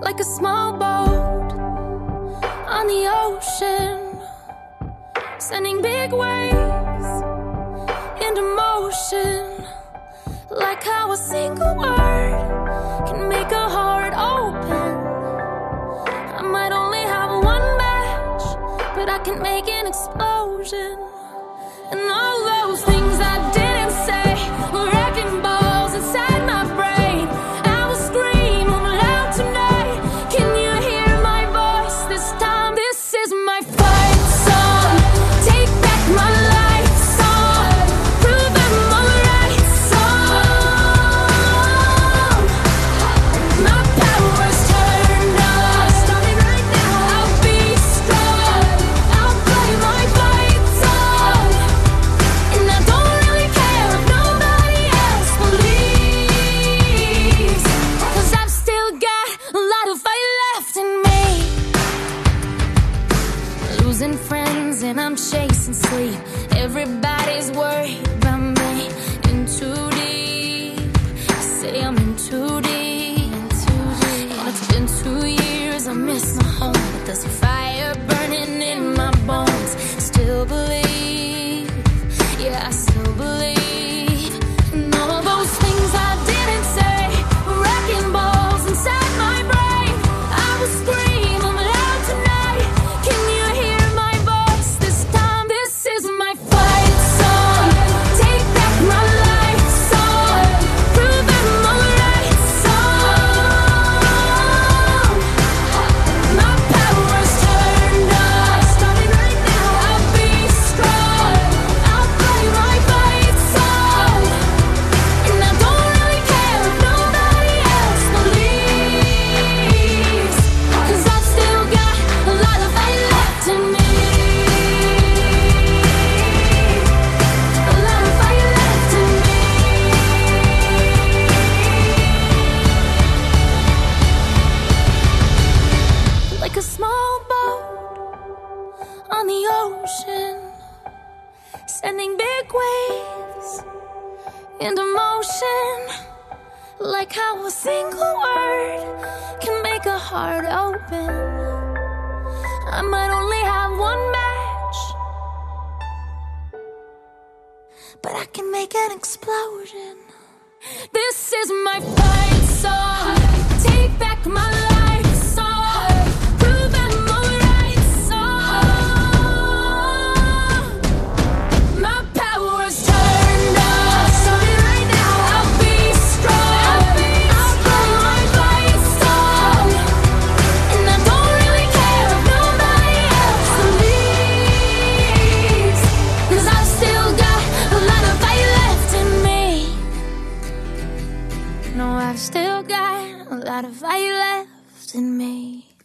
like a small boat on the ocean, sending big waves into motion, like how a single word can make a heart open. I might only have one match, but I can make an explosion, and all chasing sleep. Everybody's worried about me. In too deep. Say I'm in too deep. And it's been two years, I miss my home. But there's a fire burning in my bones. Still believe. Sending big waves into motion. Like how a single word can make a heart open. I might only have one match, but I can make an explosion. This is my fight song. Take back my life No, I've still got a lot of fight left in me.